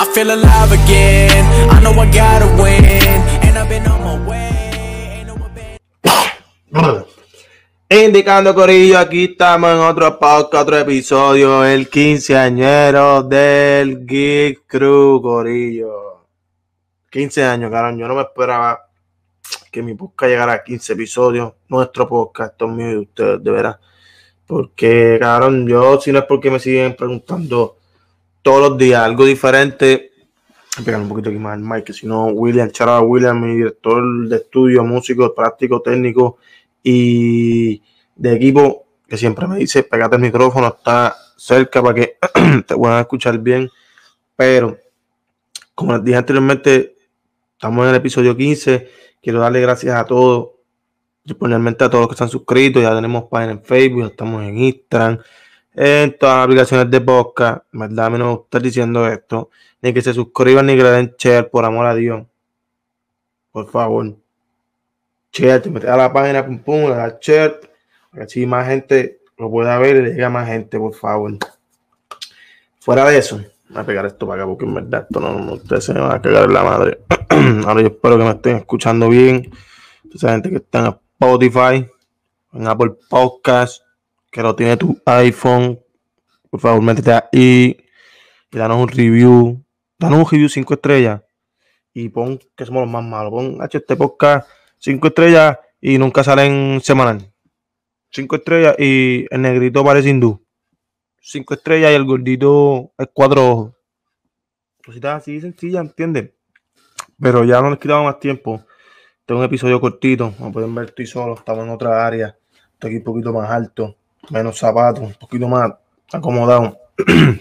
I feel alive again. I know I gotta win. And I've been on my way. Indicando Corillo, aquí estamos en otro podcast, otro episodio, el quinceañero del Geek Crew, Corillo. 15 años, cabrón, yo no me esperaba que mi podcast llegara a 15 episodios, nuestro podcast, esto es mío y de ustedes, de veras. Porque, cabrón, yo, si no es porque me siguen preguntando todos los días algo diferente, voy a pegar un poquito aquí más el mic, que si no, William, charaba William, mi director de estudio, músico, práctico, técnico y de equipo, que siempre me dice, pégate el micrófono, está cerca para que te puedan escuchar bien. Pero, como les dije anteriormente, estamos en el episodio 15. Quiero darle gracias a todos, principalmente a todos los que están suscritos. Ya tenemos página en Facebook, ya estamos en Instagram, en todas las aplicaciones de podcast. Verdad, a mí no me gusta diciendo esto. Ni que se suscriban ni que le den share, por amor a Dios. Por favor share, te a la página, pum, pum, le das share, así más gente lo pueda ver y le llegue a más gente, por favor. Fuera de eso, voy a pegar esto para acá porque en verdad esto no, no ustedes se me van a cagar la madre. Ahora yo espero que me estén escuchando bien. Esa gente que está en Spotify, en Apple Podcast, que lo tiene tu iPhone, por favor, métete ahí y danos un review. Danos un review 5 estrellas y pon que somos los más malos. Pon H este podcast 5 estrellas y nunca salen semanal. 5 estrellas y el negrito parece hindú. 5 estrellas y el gordito es cuatro ojos. Cositas así sencillas, ¿entienden? Pero ya no les quitamos más tiempo. Tengo un episodio cortito. Como pueden ver, estoy solo. Estamos en otra área. Estoy aquí un poquito más alto. Menos zapatos. Un poquito más acomodado.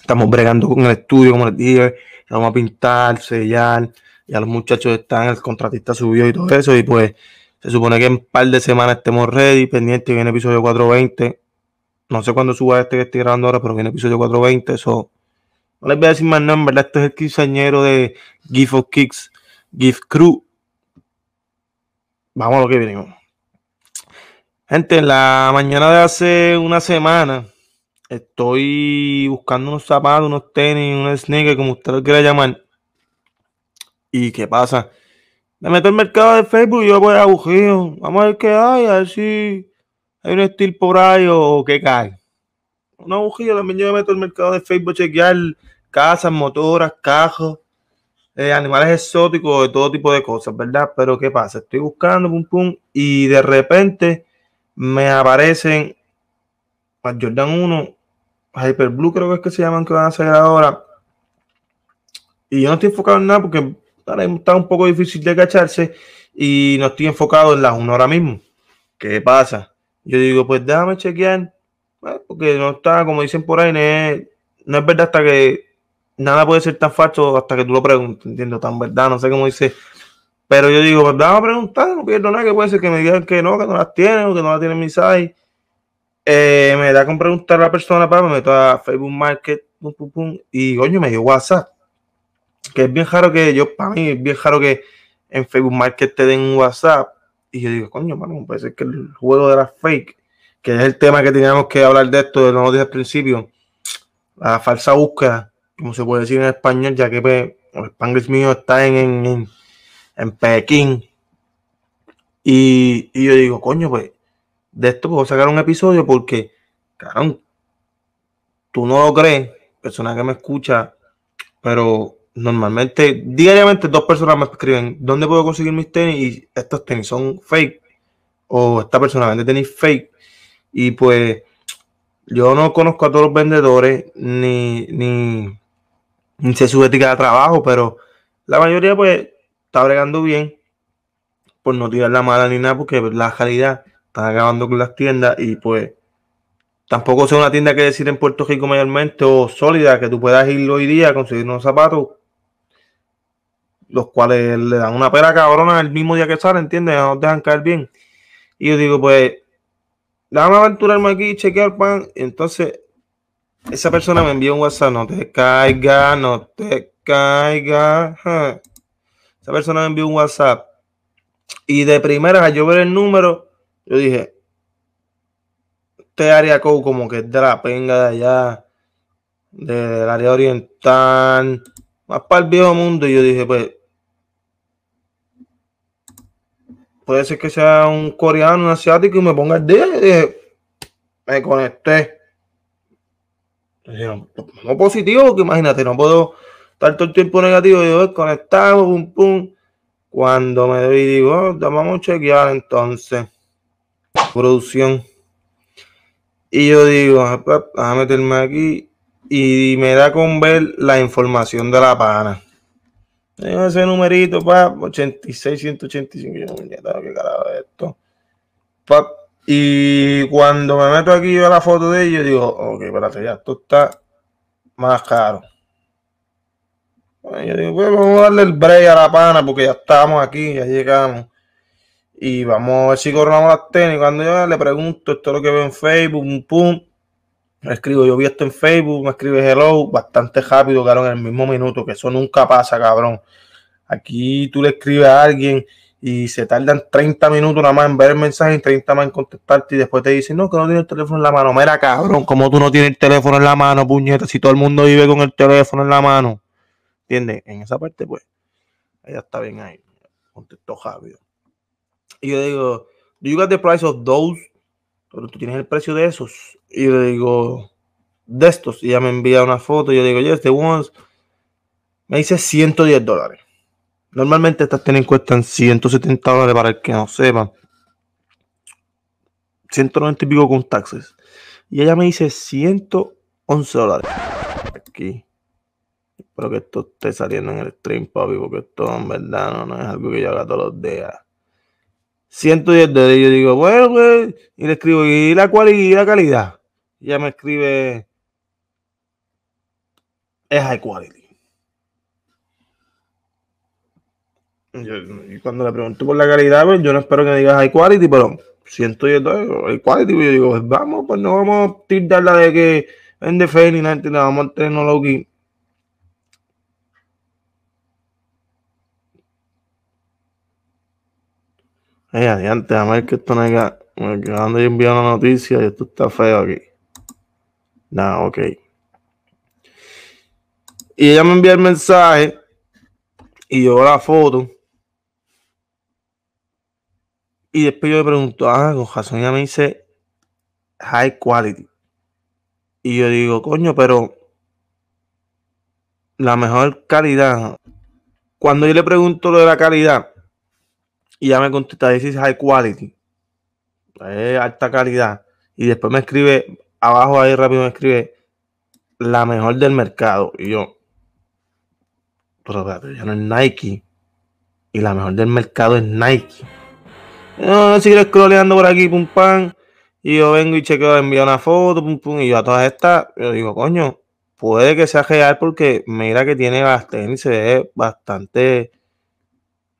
Estamos bregando con el estudio, como les dije. Vamos a pintar, sellar. Ya los muchachos están, el contratista subió y todo eso. Y pues se supone que en un par de semanas estemos ready, pendiente. Viene episodio 420. No sé cuándo suba este que estoy grabando ahora, pero viene episodio 420. Eso no les voy a decir más nada, en verdad. Este es el quinceañero de Gift of Kicks, Gift Crew. Vamos a lo que venimos. Gente, en la mañana de hace una semana estoy buscando unos zapatos, unos tenis, unos sneakers, como usted lo quiera llamar. ¿Y qué pasa? Me meto al mercado de Facebook y yo voy agujido. Vamos a ver qué hay, a ver si hay un estilo por ahí o qué cae. Un agujillo también yo me meto al mercado de Facebook a chequear casas, motoras, cajos, eh, animales exóticos, de todo tipo de cosas, ¿verdad? Pero ¿qué pasa? Estoy buscando, pum, pum, y de repente me aparecen Jordan 1, Hyper Blue creo que es que se llaman que van a salir ahora. Y yo no estoy enfocado en nada porque ahora está un poco difícil de cacharse y no estoy enfocado en las 1 ahora mismo. ¿Qué pasa? Yo digo, pues déjame chequear, eh, porque no está, como dicen por ahí, no es, no es verdad hasta que nada puede ser tan falso hasta que tú lo preguntes, entiendo, tan verdad, no sé cómo dice. Pero yo digo, pues déjame preguntar, no pierdo nada, que puede ser que me digan que no, que no las tienen o que no las tienen mi size. Eh, me da con preguntar a la persona, para me meto a Facebook Market, pum, pum, pum, y coño, me dio WhatsApp. Que es bien raro que yo, para mí, es bien raro que en Facebook Market te den un WhatsApp. Y yo digo, coño, mano, puede ser que el juego de la fake, que es el tema que teníamos que hablar de esto, de lo dije al principio, la falsa búsqueda, como se puede decir en español, ya que pues, el Spanglish mío está en, en, en, en Pekín. Y, y yo digo, coño, pues, de esto puedo sacar un episodio porque, cabrón, tú no lo crees, persona que me escucha, pero normalmente, diariamente dos personas me escriben, ¿dónde puedo conseguir mis tenis? Y estos tenis son fake. O esta persona vende tenis fake. Y pues yo no conozco a todos los vendedores, ni, ni, ni sé su ética de trabajo, pero la mayoría pues está bregando bien. Por no tirar la mala ni nada, porque la calidad está acabando con las tiendas y pues tampoco sea una tienda que decir en Puerto Rico mayormente o sólida que tú puedas ir hoy día a conseguir unos zapatos los cuales le dan una pera cabrona el mismo día que sale, ¿entiendes? No dejan caer bien. Y yo digo, pues, déjame aventurarme aquí y chequear pan. Entonces, esa persona me envía un WhatsApp, no te caiga, no te caiga. Esa persona me envió un WhatsApp. Y de primera, al yo ver el número, yo dije, este área como que es de la penga de allá, del área oriental más para el viejo mundo. Y yo dije, pues, puede ser que sea un coreano, un asiático y me ponga el día. Y dije, me conecté. no, positivo, porque imagínate, no puedo estar todo el tiempo negativo. Yo, conectado, pum, pum. Cuando me doy, digo, oh, vamos a chequear entonces. Producción. Y yo digo, a ah, meterme aquí y me da con ver la información de la pana. Tengo ese numerito, pa, 86, 185. Yo, ¿qué carajo es esto? y cuando me meto aquí a la foto de ellos, digo, ok, espérate, ya, esto está más caro. Yo digo, pues vamos a darle el break a la pana porque ya estamos aquí, ya llegamos. Y vamos a ver si coronamos las tenis. Cuando yo le pregunto esto es lo que veo en Facebook, pum, pum. Me escribo, yo vi esto en Facebook, me escribe hello, bastante rápido, cabrón, en el mismo minuto, que eso nunca pasa, cabrón. Aquí tú le escribes a alguien y se tardan 30 minutos nada más en ver el mensaje y 30 más en contestarte y después te dicen, no, que no tiene el teléfono en la mano. Mira, cabrón, como tú no tienes el teléfono en la mano, puñeta, si todo el mundo vive con el teléfono en la mano. ¿Entiendes? En esa parte, pues, ella está bien ahí. Contestó rápido. Y yo digo, do you got the price of those? Pero tú tienes el precio de esos. Y le digo, de estos. Y ella me envía una foto. Y yo digo, yes, the ones. Me dice 110 dólares. Normalmente estas tenis cuestan 170 dólares para el que no sepa. 190 y pico con taxes. Y ella me dice 111 dólares. Aquí. Espero que esto esté saliendo en el stream, papi, porque esto en verdad no, es algo que yo haga todos los días. 110 dólares. Yo digo, bueno, pues, y le escribo, ¿y la cualidad y la calidad? Y ella me escribe, es high quality. y cuando le pregunto por la calidad, pues yo no espero que me digas high quality, pero 110 dólares, high quality, pues yo digo, pues vamos, pues no vamos a tirarla de que vende fe ni nada, vamos a tecnología. Adiante, a ver que esto no haya. Me acaban de enviar una noticia y esto está feo aquí. Nah, ok. Y ella me envía el mensaje y yo la foto. Y después yo le pregunto, ah, con razón ella me dice high quality. Y yo digo, coño, pero la mejor calidad. Cuando yo le pregunto lo de la calidad, y ya me contesta, this is high quality. Alta calidad. Y después me escribe, abajo ahí rápido me escribe, la mejor del mercado. Y yo, pero ya no es Nike. Y la mejor del mercado es Nike. Yo sigo scrolleando por aquí, pum pam. Y yo vengo y chequeo, envío una foto, pum pum. Y yo a todas estas, yo digo, coño, puede que sea real porque mira que tiene bastante, se ve bastante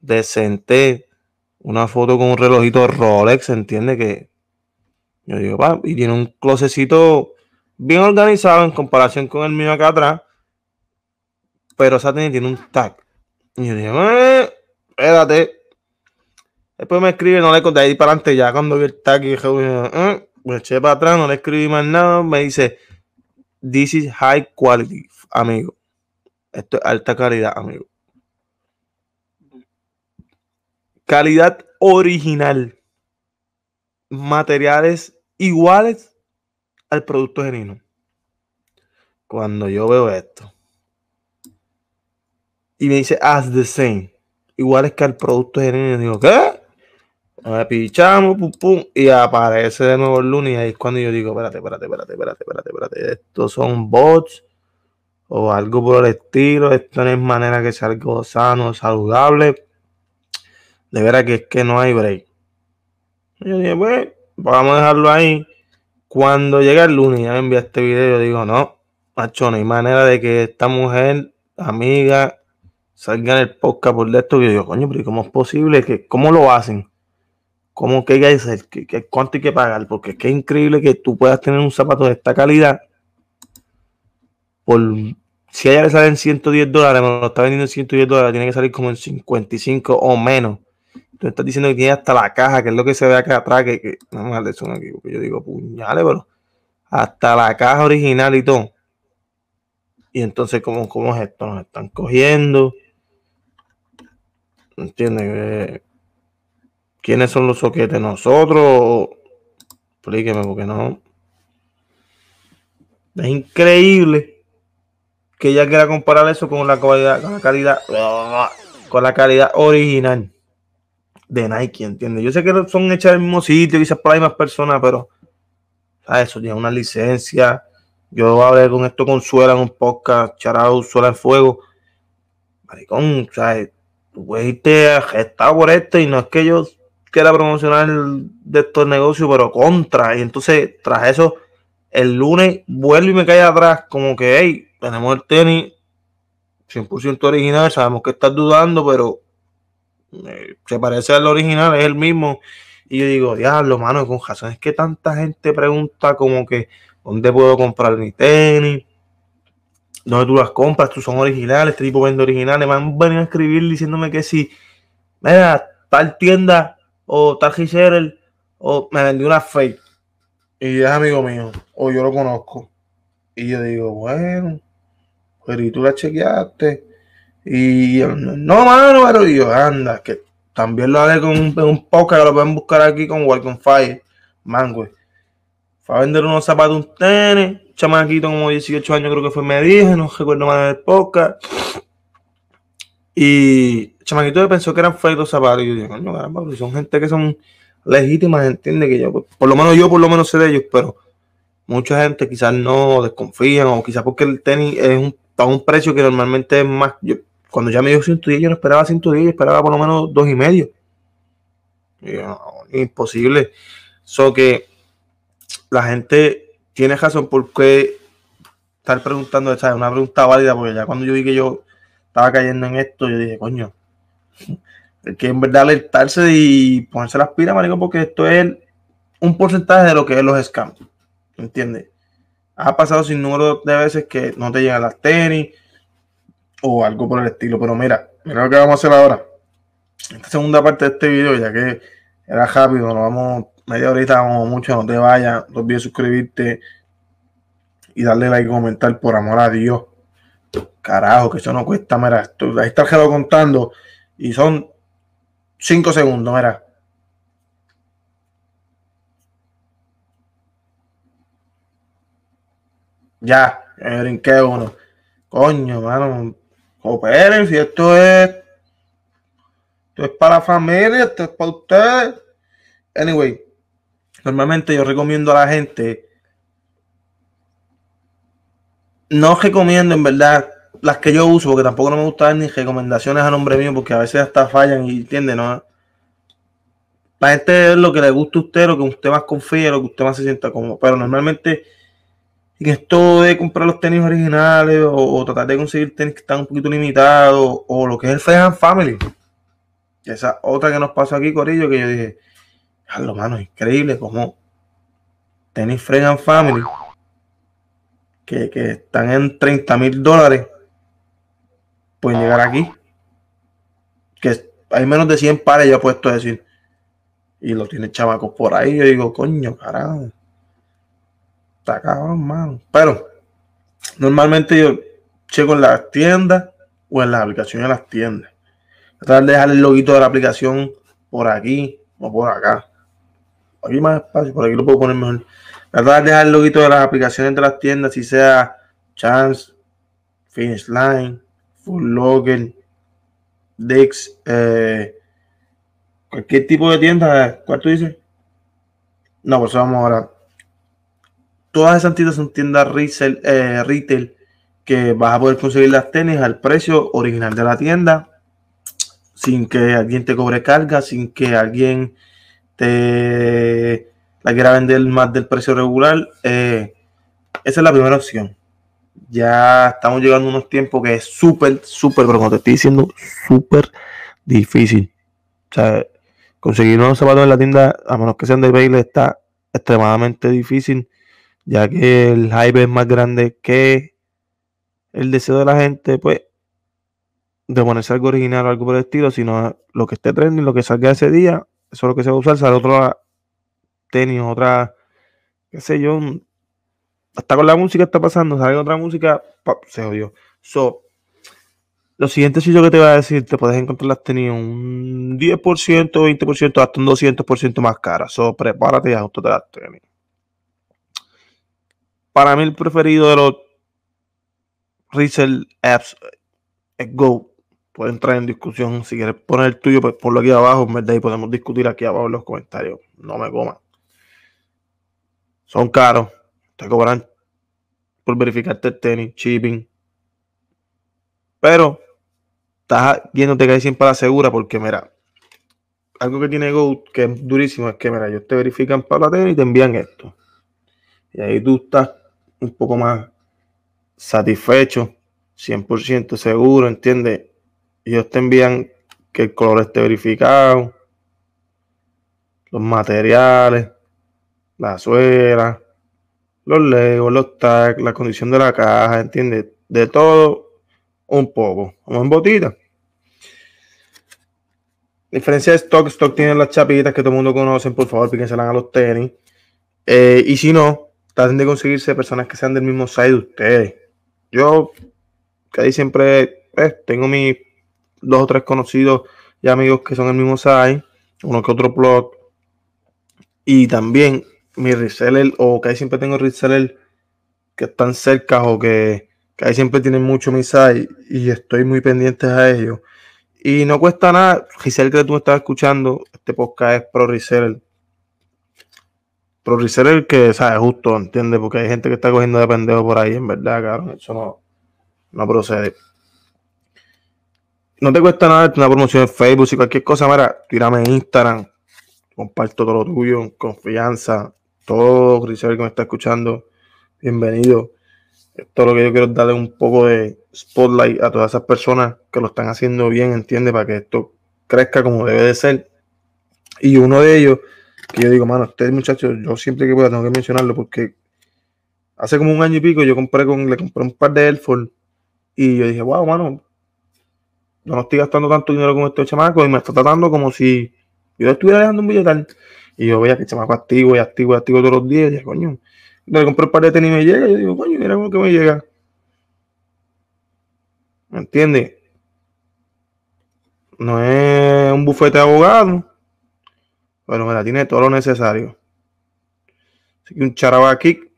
decente una foto con un relojito Rolex, entiende que yo digo, va, y tiene un closecito bien organizado en comparación con el mío acá atrás, pero esa tiene un tag. Y yo digo, eh, espérate. Después me escribe, no le conté ahí para adelante, ya cuando vi el tag y dije, eh, me eché para atrás, no le escribí más nada, me dice, this is high quality, amigo. Esto es alta calidad, amigo. Calidad original. Materiales iguales al producto genuino. Cuando yo veo esto y me dice as the same, iguales que al producto genuino, digo, ¿qué? Me pichamos, pum, pum, y aparece de nuevo el lunes. Y ahí es cuando yo digo, espérate, espérate, espérate, espérate, espérate, espérate. Estos son bots o algo por el estilo. Esto no es manera que sea algo sano, saludable de veras que es que no hay break. yo dije, pues, vamos a dejarlo ahí. Cuando llega el lunes ya me envía este video, yo digo, no, macho, no hay manera de que esta mujer, amiga, salga en el podcast por esto. Y yo digo, coño, pero ¿cómo es posible? que ¿Cómo lo hacen? ¿Cómo que hay que hacer? ¿Qué, cuánto hay que pagar? Porque es que es increíble que tú puedas tener un zapato de esta calidad por si a ella le salen 110 dólares, me lo está vendiendo en 110 dólares, tiene que salir como en 55 o menos. Tú estás diciendo que tiene hasta la caja, que es lo que se ve acá atrás, que, que no me aquí, porque yo digo puñales, pero hasta la caja original y todo. Y entonces, ¿cómo, cómo es esto? Nos están cogiendo. ¿Entiendes? ¿Quiénes son los soquetes? ¿Nosotros? Explíqueme, porque no. Es increíble que ella quiera comparar eso con la calidad, con la calidad, con la calidad original de Nike, ¿entiendes? Yo sé que son hechas en el mismo sitio, quizás por ahí más personas, pero eso tiene una licencia. Yo hablé con esto con Suela en un podcast, charado Suela en Fuego. Maricón, ¿sabes? Tú puedes irte por esto y no es que yo quiera promocionar de estos negocios, pero contra. Y entonces, tras eso, el lunes vuelve y me cae atrás, como que, hey, tenemos el tenis 100% original, sabemos que estás dudando, pero eh, se parece al original, es el mismo. Y yo digo, diablo, mano, con razón, es que tanta gente pregunta como que, ¿dónde puedo comprar mi tenis? ¿Dónde tú las compras? ¿Tú son originales? Este tipo vende originales. Me han venido a escribir diciéndome que si, mira, tal tienda o tal reseller o me vendió una fake y es amigo mío, o yo lo conozco. Y yo digo, bueno, pero y tú la chequeaste. Y no, mano, pero yo, anda, que también lo haré con un, un podcast lo pueden buscar aquí con Welcome Fire. Man. Fue a vender unos zapatos, un tenis, chamaquito como 18 años creo que fue, me dije, no recuerdo más del podcast. Y el chamaquito pensó que eran los zapatos. Y yo dije, coño, caramba, son gente que son legítimas, entiende que yo, por lo menos yo por lo menos sé de ellos, pero mucha gente quizás no desconfían o quizás porque el tenis es un, a un precio que normalmente es más, yo, cuando ya me dio 110 yo no esperaba 110, yo esperaba por lo menos dos y medio. imposible. So que la gente tiene razón porque estar preguntando, esa es una pregunta válida, porque ya cuando yo vi que yo estaba cayendo en esto, yo dije, coño, que en verdad alertarse y ponerse las pilas, marico, porque esto es un porcentaje de lo que es los scams. ¿Entiendes? Ha pasado sin número de veces que no te llegan las tenis o algo por el estilo. Pero mira, mira lo que vamos a hacer ahora. Esta segunda parte de este video, ya que era rápido, nos vamos media horita, vamos mucho, no te vayas, no olvides suscribirte y darle like y comentar por amor a Dios. Carajo, que eso no cuesta, mira, ahí está el contando y son 5 segundos, mira. Ya, me brinqué uno. Coño, mano. Cooperen, si esto es. Esto es para la familia, esto es para ustedes. Anyway, normalmente yo recomiendo a la gente. No recomiendo en verdad las que yo uso, porque tampoco no me gustan ni recomendaciones a nombre mío, porque a veces hasta fallan y entiende, ¿no? La gente es lo que le gusta a usted, lo que usted más confía, lo que usted más se sienta cómodo. Pero normalmente en esto de comprar los tenis originales o, tratar de conseguir tenis que están un poquito limitados o lo que es el Friend Family. Esa otra que nos pasó aquí, Corillo, que yo dije, lo mano, increíble como tenis Friend Family que, que están en 30 mil dólares pueden llegar aquí. Que hay menos de 100 pares, ya puesto a decir. Y lo tiene chavacos por ahí. Yo digo, coño, carajo. Está cabrón, mano. Pero normalmente yo checo en las tiendas o en las aplicaciones de las tiendas. Tratar de dejar el loguito de la aplicación por aquí o por acá. Aquí más espacio, por aquí lo puedo poner mejor. Tratar de dejar el loguito de las aplicaciones de las tiendas, si sea Chance, Finish Line, Full Locker, Dex, eh, cualquier tipo de tienda. ¿Cuál tú dices? No, pues vamos ahora. Todas esas tiendas son tiendas retail, eh, retail que vas a poder conseguir las tenis al precio original de la tienda sin que alguien te cobre carga, sin que alguien te la quiera vender más del precio regular. Eh, esa es la primera opción ya estamos llegando a unos tiempos que es súper, súper, pero como te estoy diciendo, súper difícil. O sea, conseguir unos zapatos en la tienda, a menos que sean de baile, está extremadamente difícil, ya que el hype es más grande que el deseo de la gente, pues, de ponerse algo original o algo por el estilo, sino lo que esté trending, lo que salga ese día, eso es lo que se va a usar, sale otro tenis, otra, qué sé yo, hasta con la música está pasando, sale otra música, se jodió. So, lo siguiente yo que te voy a decir, te puedes encontrar las tenis un 10%, 20%, hasta un 200% más cara. So, prepárate y ajustate las tenis. Para mí el preferido de los resell apps es Go. Puedes entrar en discusión. Si quieres poner el tuyo, pues ponlo aquí abajo, en verdad, y podemos discutir aquí abajo en los comentarios. No me coman. Son caros. Te cobran por verificarte el tenis, shipping. Pero estás yéndote casi siempre a la segura porque, mira, algo que tiene Go que es durísimo es que, mira, ellos te verifican para la tenis y te envían esto. Y ahí tú estás un poco más satisfecho, 100% seguro, ¿entiendes? Ellos te envían que el color esté verificado, los materiales, la suela, los legos, los tags, la condición de la caja, ¿entiendes? De todo un poco, como en botita. Diferencia de stock, stock tiene las chapitas que todo el mundo conoce, por favor, píquensela a los tenis. Eh, y si no, traten de conseguirse personas que sean del mismo side de ustedes. Yo, ahí siempre eh, tengo mis dos o tres conocidos y amigos que son del mismo side, uno que otro plot. Y también mi reseller, o ahí siempre tengo reseller que están cerca o que ahí siempre tienen mucho mi site y estoy muy pendiente a ellos. Y no cuesta nada, Giselle, que tú estás escuchando, este podcast es Pro Reseller. Pro Reseller que, ¿sabes? Justo, ¿entiendes? Porque hay gente que está cogiendo de pendejo por ahí, en verdad, cabrón. Eso no, no procede. No te cuesta nada una promoción en Facebook, si cualquier cosa, mira, tírame en Instagram, comparto todo lo tuyo, confianza, todo Reseller que me está escuchando, bienvenido. Esto es lo que yo quiero darle un poco de spotlight a todas esas personas que lo están haciendo bien, entiende, para que esto crezca como debe de ser. Y uno de ellos, que yo digo, mano, este muchacho, yo siempre que pueda tengo que mencionarlo porque hace como un año y pico yo compré con, le compré un par de Airford y yo dije, wow, mano, yo no estoy gastando tanto dinero con este chamaco y me está tratando como si yo estuviera dejando un billetal. Y yo veía que el chamaco activo y activo y activo todos los días. Y dije, coño, le compré el par de tenis y me llega. Yo digo, coño, mira cómo que me llega. ¿Me entiendes? No es un bufete de abogado. Pero mira, tiene todo lo necesario. Así que un charaba kick.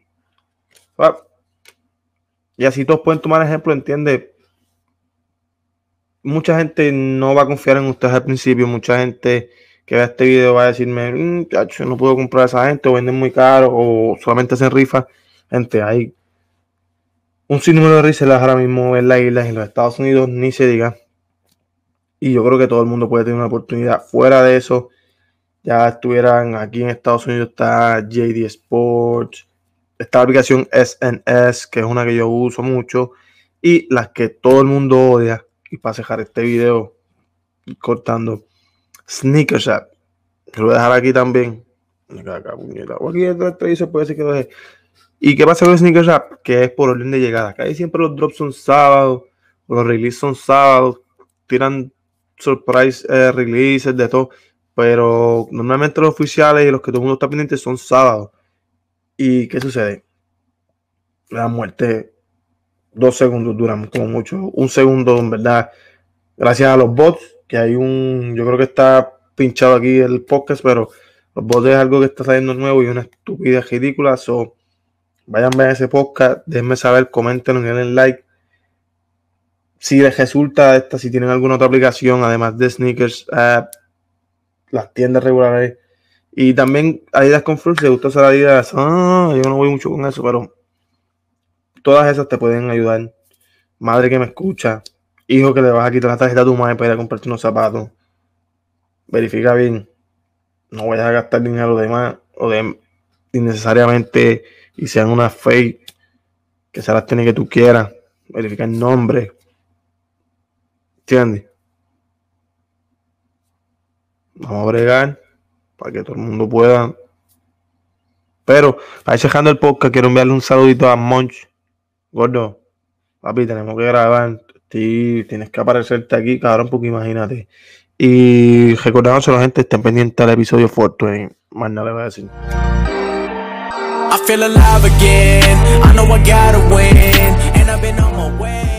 Y así todos pueden tomar ejemplo, ¿entiendes? Mucha gente no va a confiar en ustedes al principio. Mucha gente que vea este video va a decirme, mmm, no puedo comprar a esa gente, o venden muy caro, o solamente hacen rifas. Gente, hay un sinnúmero de resellers ahora mismo en la isla, en los Estados Unidos, ni se diga. Y yo creo que todo el mundo puede tener una oportunidad. Fuera de eso, ya estuvieran aquí en Estados Unidos, está JD Sports, esta aplicación SNS, que es una que yo uso mucho, y las que todo el mundo odia. Y para dejar este video cortando Sneaker Shop. Lo voy a dejar aquí también. Que ¿Y qué pasa con Sneaker Shop? Que es por orden de llegada. Acá siempre los drops son sábados, los releases son sábados, tiran surprise eh, releases de todo. Pero normalmente los oficiales y los que todo el mundo está pendiente son sábados. ¿Y qué sucede? La muerte, dos segundos duran como mucho, un segundo en verdad. Gracias a los bots que hay un, yo creo que está pinchado aquí el podcast, pero los bots es algo que está saliendo nuevo y una estupidez ridícula. So, vayan a ver ese podcast, déjenme saber, comenten, den like. Si les resulta esta, si tienen alguna otra aplicación, además de sneakers, las tiendas regulares. Y también Adidas con Fruits, si gusta usar Adidas, ah, yo no voy mucho con eso, pero todas esas te pueden ayudar. Madre que me escucha, hijo que le vas a quitar la tarjeta a tu madre para ir a comprarte unos zapatos, verifica bien. No vayas a gastar dinero de más o de innecesariamente y sean una fake que se las tiene que tú quieras. Verifica el nombre. ¿Entiendes? Vamos a bregar para que todo el mundo pueda. Pero, ir dejando el podcast, quiero enviarle un saludito a Monch. Gordo, papi, tenemos que grabar. Sí, tienes que aparecerte aquí, cabrón, porque imagínate. Y recordamos a la gente, estén pendientes del episodio Fortune. Más nada le voy a decir. feel alive again. I know I gotta win, and I've been on my way.